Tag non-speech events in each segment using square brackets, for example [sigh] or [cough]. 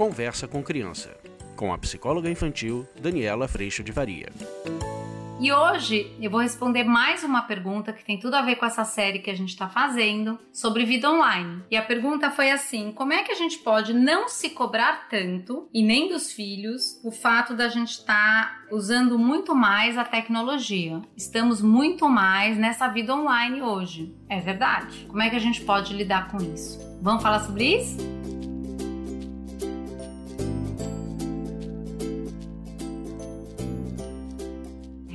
Conversa com Criança, com a psicóloga infantil Daniela Freixo de Varia. E hoje eu vou responder mais uma pergunta que tem tudo a ver com essa série que a gente está fazendo sobre vida online. E a pergunta foi assim: como é que a gente pode não se cobrar tanto, e nem dos filhos, o fato da gente estar tá usando muito mais a tecnologia? Estamos muito mais nessa vida online hoje. É verdade? Como é que a gente pode lidar com isso? Vamos falar sobre isso?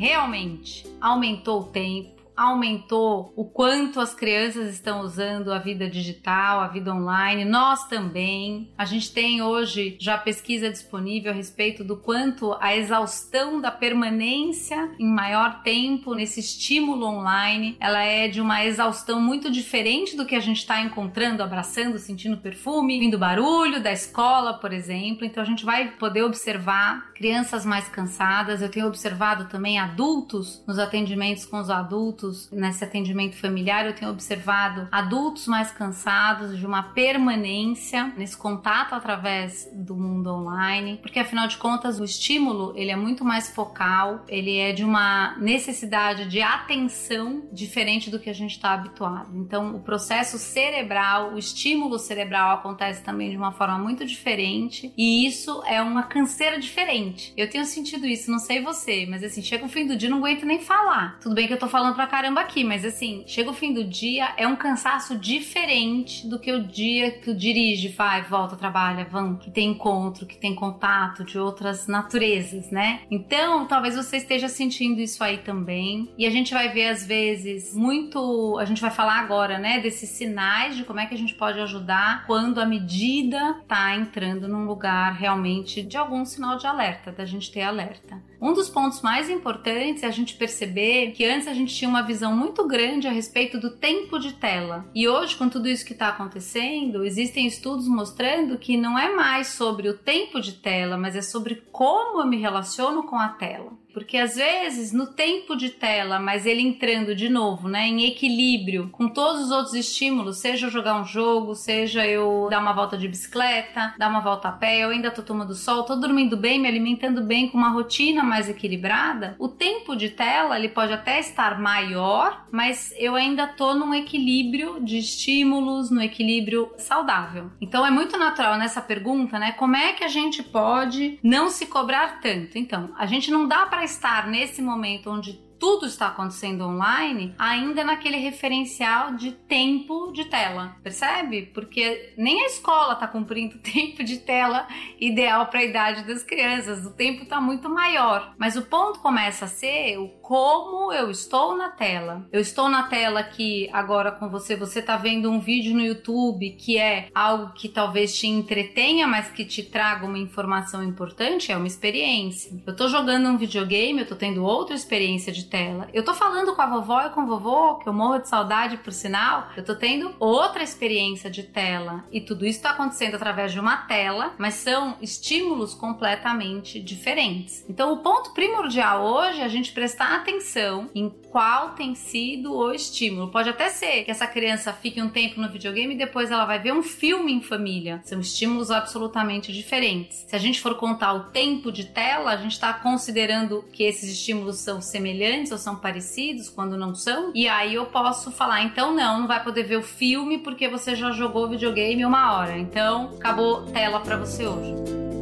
Realmente aumentou o tempo, aumentou o quanto as crianças estão usando a vida digital, a vida online, nós também. A gente tem hoje já pesquisa disponível a respeito do quanto a exaustão da permanência em maior tempo nesse estímulo online, ela é de uma exaustão muito diferente do que a gente está encontrando, abraçando, sentindo perfume, vindo barulho da escola, por exemplo. Então a gente vai poder observar crianças mais cansadas. Eu tenho observado também adultos nos atendimentos com os adultos adultos nesse atendimento familiar, eu tenho observado adultos mais cansados de uma permanência nesse contato através do mundo online, porque afinal de contas o estímulo ele é muito mais focal, ele é de uma necessidade de atenção diferente do que a gente está habituado. Então o processo cerebral, o estímulo cerebral acontece também de uma forma muito diferente e isso é uma canseira diferente. Eu tenho sentido isso, não sei você, mas assim chega o fim do dia não aguento nem falar. Tudo bem que eu tô falando pra caramba aqui, mas assim, chega o fim do dia, é um cansaço diferente do que o dia que tu dirige, vai, volta, trabalha, vão, que tem encontro, que tem contato de outras naturezas, né? Então, talvez você esteja sentindo isso aí também. E a gente vai ver às vezes muito, a gente vai falar agora, né, desses sinais de como é que a gente pode ajudar quando a medida tá entrando num lugar realmente de algum sinal de alerta, da gente ter alerta. Um dos pontos mais importantes é a gente perceber que antes a gente tinha uma visão muito grande a respeito do tempo de tela. E hoje, com tudo isso que está acontecendo, existem estudos mostrando que não é mais sobre o tempo de tela, mas é sobre como eu me relaciono com a tela. Porque às vezes no tempo de tela, mas ele entrando de novo, né, em equilíbrio com todos os outros estímulos, seja eu jogar um jogo, seja eu dar uma volta de bicicleta, dar uma volta a pé, eu ainda tô tomando sol, tô dormindo bem, me alimentando bem com uma rotina mais equilibrada, o tempo de tela ele pode até estar maior, mas eu ainda tô num equilíbrio de estímulos, no equilíbrio saudável. Então é muito natural nessa pergunta, né, como é que a gente pode não se cobrar tanto? Então, a gente não dá para estar nesse momento onde tudo está acontecendo online, ainda naquele referencial de tempo de tela, percebe? Porque nem a escola está cumprindo o [laughs] tempo de tela ideal para a idade das crianças, o tempo está muito maior. Mas o ponto começa a ser o como eu estou na tela. Eu estou na tela aqui agora com você, você está vendo um vídeo no YouTube que é algo que talvez te entretenha, mas que te traga uma informação importante, é uma experiência. Eu estou jogando um videogame, eu estou tendo outra experiência de tela. Eu tô falando com a vovó e com o vovô, que eu morro de saudade por sinal. Eu tô tendo outra experiência de tela. E tudo isso tá acontecendo através de uma tela, mas são estímulos completamente diferentes. Então, o ponto primordial hoje é a gente prestar atenção em qual tem sido o estímulo. Pode até ser que essa criança fique um tempo no videogame e depois ela vai ver um filme em família. São estímulos absolutamente diferentes. Se a gente for contar o tempo de tela, a gente está considerando que esses estímulos são semelhantes semelhantes ou são parecidos quando não são. E aí eu posso falar, então não, não vai poder ver o filme porque você já jogou videogame uma hora. Então acabou tela para você hoje.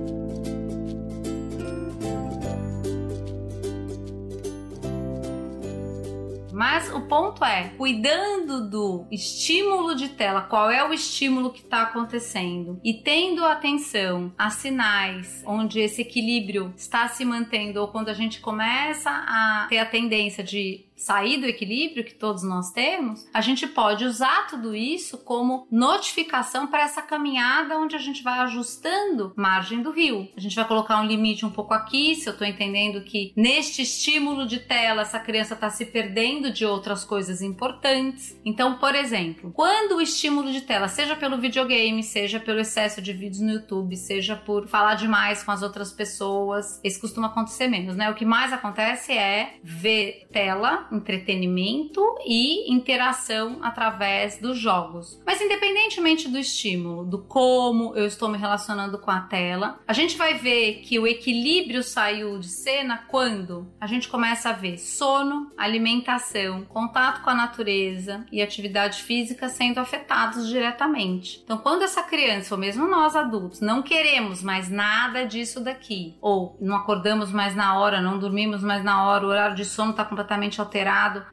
Mas o ponto é, cuidando do estímulo de tela, qual é o estímulo que está acontecendo? E tendo atenção a sinais onde esse equilíbrio está se mantendo ou quando a gente começa a ter a tendência de sair do equilíbrio que todos nós temos, a gente pode usar tudo isso como notificação para essa caminhada onde a gente vai ajustando margem do rio. A gente vai colocar um limite um pouco aqui, se eu estou entendendo que neste estímulo de tela essa criança está se perdendo de outras coisas importantes. Então, por exemplo, quando o estímulo de tela, seja pelo videogame, seja pelo excesso de vídeos no YouTube, seja por falar demais com as outras pessoas, isso costuma acontecer menos, né? O que mais acontece é ver tela entretenimento e interação através dos jogos. Mas independentemente do estímulo, do como eu estou me relacionando com a tela, a gente vai ver que o equilíbrio saiu de cena quando a gente começa a ver sono, alimentação, contato com a natureza e atividade física sendo afetados diretamente. Então, quando essa criança, ou mesmo nós adultos, não queremos mais nada disso daqui, ou não acordamos mais na hora, não dormimos mais na hora, o horário de sono está completamente alterado,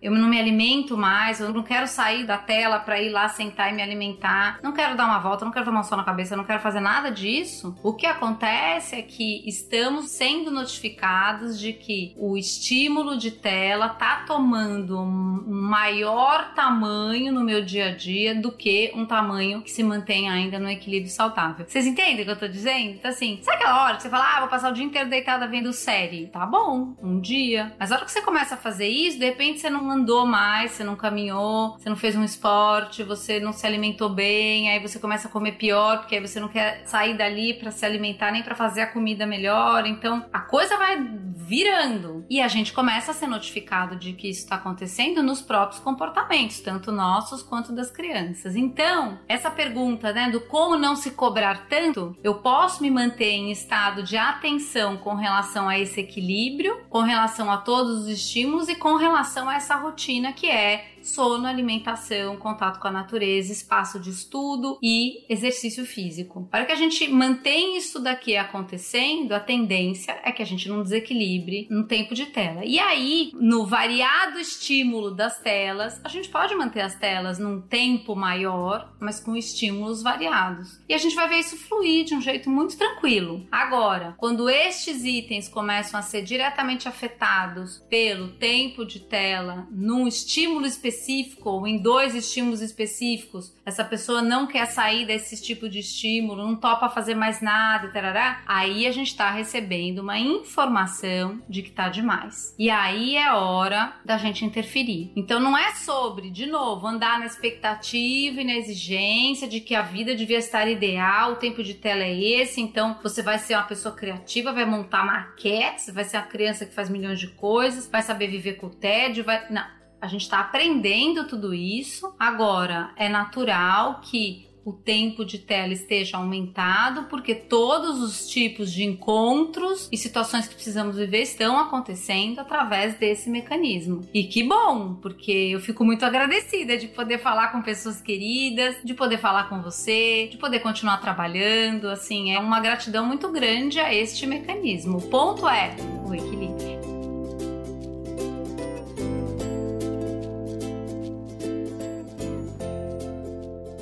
eu não me alimento mais, eu não quero sair da tela para ir lá sentar e me alimentar, não quero dar uma volta, não quero tomar um sol na cabeça, não quero fazer nada disso. O que acontece é que estamos sendo notificados de que o estímulo de tela tá tomando um maior tamanho no meu dia a dia do que um tamanho que se mantém ainda no equilíbrio saudável. Vocês entendem o que eu tô dizendo? Então, assim, sabe aquela hora que você fala, ah, vou passar o dia inteiro deitada vendo série? Tá bom, um dia. Mas a hora que você começa a fazer isso, de repente você não andou mais, você não caminhou, você não fez um esporte, você não se alimentou bem, aí você começa a comer pior, porque aí você não quer sair dali para se alimentar nem para fazer a comida melhor. Então, a coisa vai virando. E a gente começa a ser notificado de que isso está acontecendo nos próprios comportamentos, tanto nossos quanto das crianças. Então, essa pergunta, né, do como não se cobrar tanto, eu posso me manter em estado de atenção com relação a esse equilíbrio, com relação a todos os estímulos e com relação a essa rotina que é sono, alimentação, contato com a natureza, espaço de estudo e exercício físico. Para que a gente mantenha isso daqui acontecendo, a tendência é que a gente não desequilibre no tempo de tela. E aí, no variado estímulo das telas, a gente pode manter as telas num tempo maior, mas com estímulos variados. E a gente vai ver isso fluir de um jeito muito tranquilo. Agora, quando estes itens começam a ser diretamente afetados pelo tempo de tela num estímulo específico, específico ou em dois estímulos específicos, essa pessoa não quer sair desse tipo de estímulo, não topa fazer mais nada, tarará, aí a gente está recebendo uma informação de que tá demais. E aí é hora da gente interferir. Então não é sobre, de novo, andar na expectativa e na exigência de que a vida devia estar ideal, o tempo de tela é esse, então você vai ser uma pessoa criativa, vai montar maquetes, vai ser uma criança que faz milhões de coisas, vai saber viver com o tédio, vai. Não a gente está aprendendo tudo isso. Agora, é natural que o tempo de tela esteja aumentado, porque todos os tipos de encontros e situações que precisamos viver estão acontecendo através desse mecanismo. E que bom, porque eu fico muito agradecida de poder falar com pessoas queridas, de poder falar com você, de poder continuar trabalhando. Assim, é uma gratidão muito grande a este mecanismo. O ponto é o equilíbrio.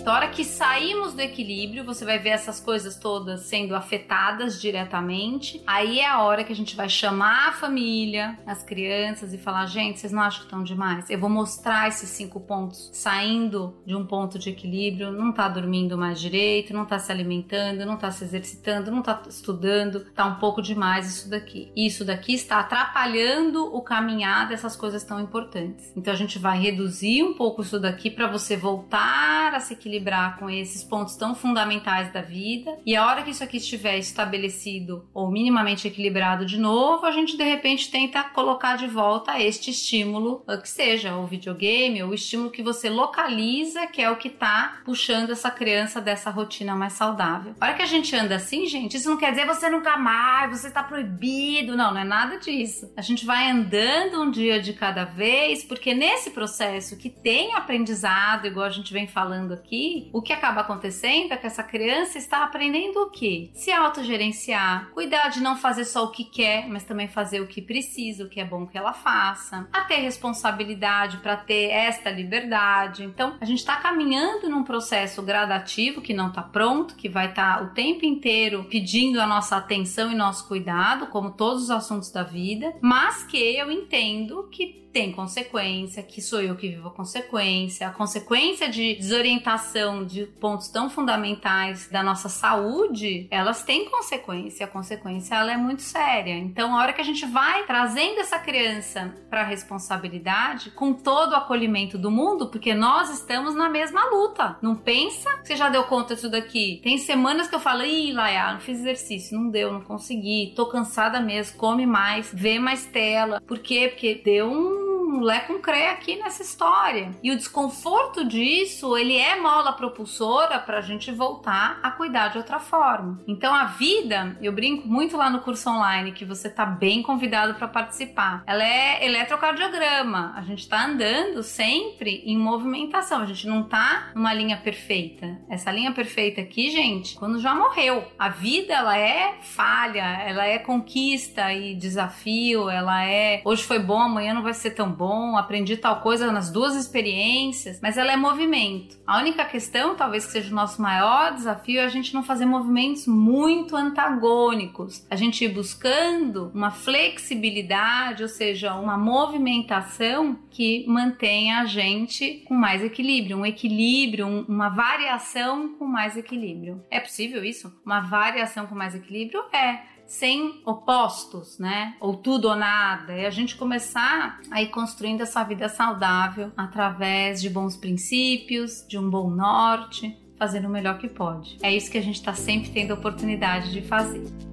A hora que saímos do equilíbrio, você vai ver essas coisas todas sendo afetadas diretamente. Aí é a hora que a gente vai chamar a família, as crianças e falar: gente, vocês não acham que estão demais? Eu vou mostrar esses cinco pontos saindo de um ponto de equilíbrio, não tá dormindo mais direito, não tá se alimentando, não tá se exercitando, não tá estudando, tá um pouco demais isso daqui. Isso daqui está atrapalhando o caminhar dessas coisas tão importantes. Então a gente vai reduzir um pouco isso daqui para você voltar a se equilibrar equilibrar com esses pontos tão fundamentais da vida. E a hora que isso aqui estiver estabelecido ou minimamente equilibrado de novo, a gente de repente tenta colocar de volta este estímulo, que seja o videogame ou o estímulo que você localiza, que é o que está puxando essa criança dessa rotina mais saudável. A hora que a gente anda assim, gente, isso não quer dizer você nunca mais, você está proibido. Não, não é nada disso. A gente vai andando um dia de cada vez, porque nesse processo que tem aprendizado, igual a gente vem falando aqui, o que acaba acontecendo é que essa criança está aprendendo o quê? Se autogerenciar, cuidar de não fazer só o que quer, mas também fazer o que precisa, o que é bom que ela faça, a ter responsabilidade para ter esta liberdade. Então, a gente está caminhando num processo gradativo que não está pronto, que vai estar tá o tempo inteiro pedindo a nossa atenção e nosso cuidado, como todos os assuntos da vida, mas que eu entendo que tem consequência, que sou eu que vivo a consequência, a consequência de desorientação de pontos tão fundamentais da nossa saúde, elas têm consequência, a consequência ela é muito séria. Então, a hora que a gente vai trazendo essa criança para a responsabilidade, com todo o acolhimento do mundo, porque nós estamos na mesma luta. Não pensa que você já deu conta disso daqui. Tem semanas que eu falo, ih, Laia, não fiz exercício, não deu, não consegui, tô cansada mesmo, come mais, vê mais tela. Por quê? Porque deu um um lé com cré aqui nessa história. E o desconforto disso, ele é mola propulsora para a gente voltar a cuidar de outra forma. Então a vida, eu brinco muito lá no curso online que você tá bem convidado para participar. Ela é eletrocardiograma. A gente está andando sempre em movimentação. A gente não tá numa linha perfeita. Essa linha perfeita aqui, gente, quando já morreu. A vida ela é falha, ela é conquista e desafio, ela é hoje foi bom, amanhã não vai ser tão bom, aprendi tal coisa nas duas experiências, mas ela é movimento. A única questão, talvez que seja o nosso maior desafio, é a gente não fazer movimentos muito antagônicos. A gente ir buscando uma flexibilidade, ou seja, uma movimentação que mantenha a gente com mais equilíbrio, um equilíbrio, um, uma variação com mais equilíbrio. É possível isso? Uma variação com mais equilíbrio? É sem opostos, né? Ou tudo ou nada. E a gente começar a ir construindo essa vida saudável através de bons princípios, de um bom norte, fazendo o melhor que pode. É isso que a gente está sempre tendo a oportunidade de fazer.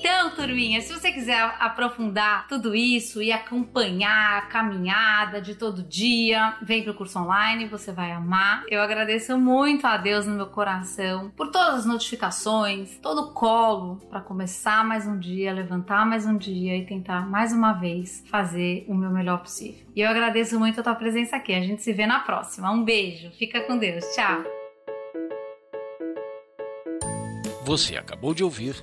Então, turminha, se você quiser aprofundar tudo isso e acompanhar a caminhada de todo dia, vem pro curso online, você vai amar. Eu agradeço muito a Deus no meu coração por todas as notificações, todo o colo para começar mais um dia, levantar mais um dia e tentar mais uma vez fazer o meu melhor possível. E eu agradeço muito a tua presença aqui. A gente se vê na próxima. Um beijo. Fica com Deus. Tchau. Você acabou de ouvir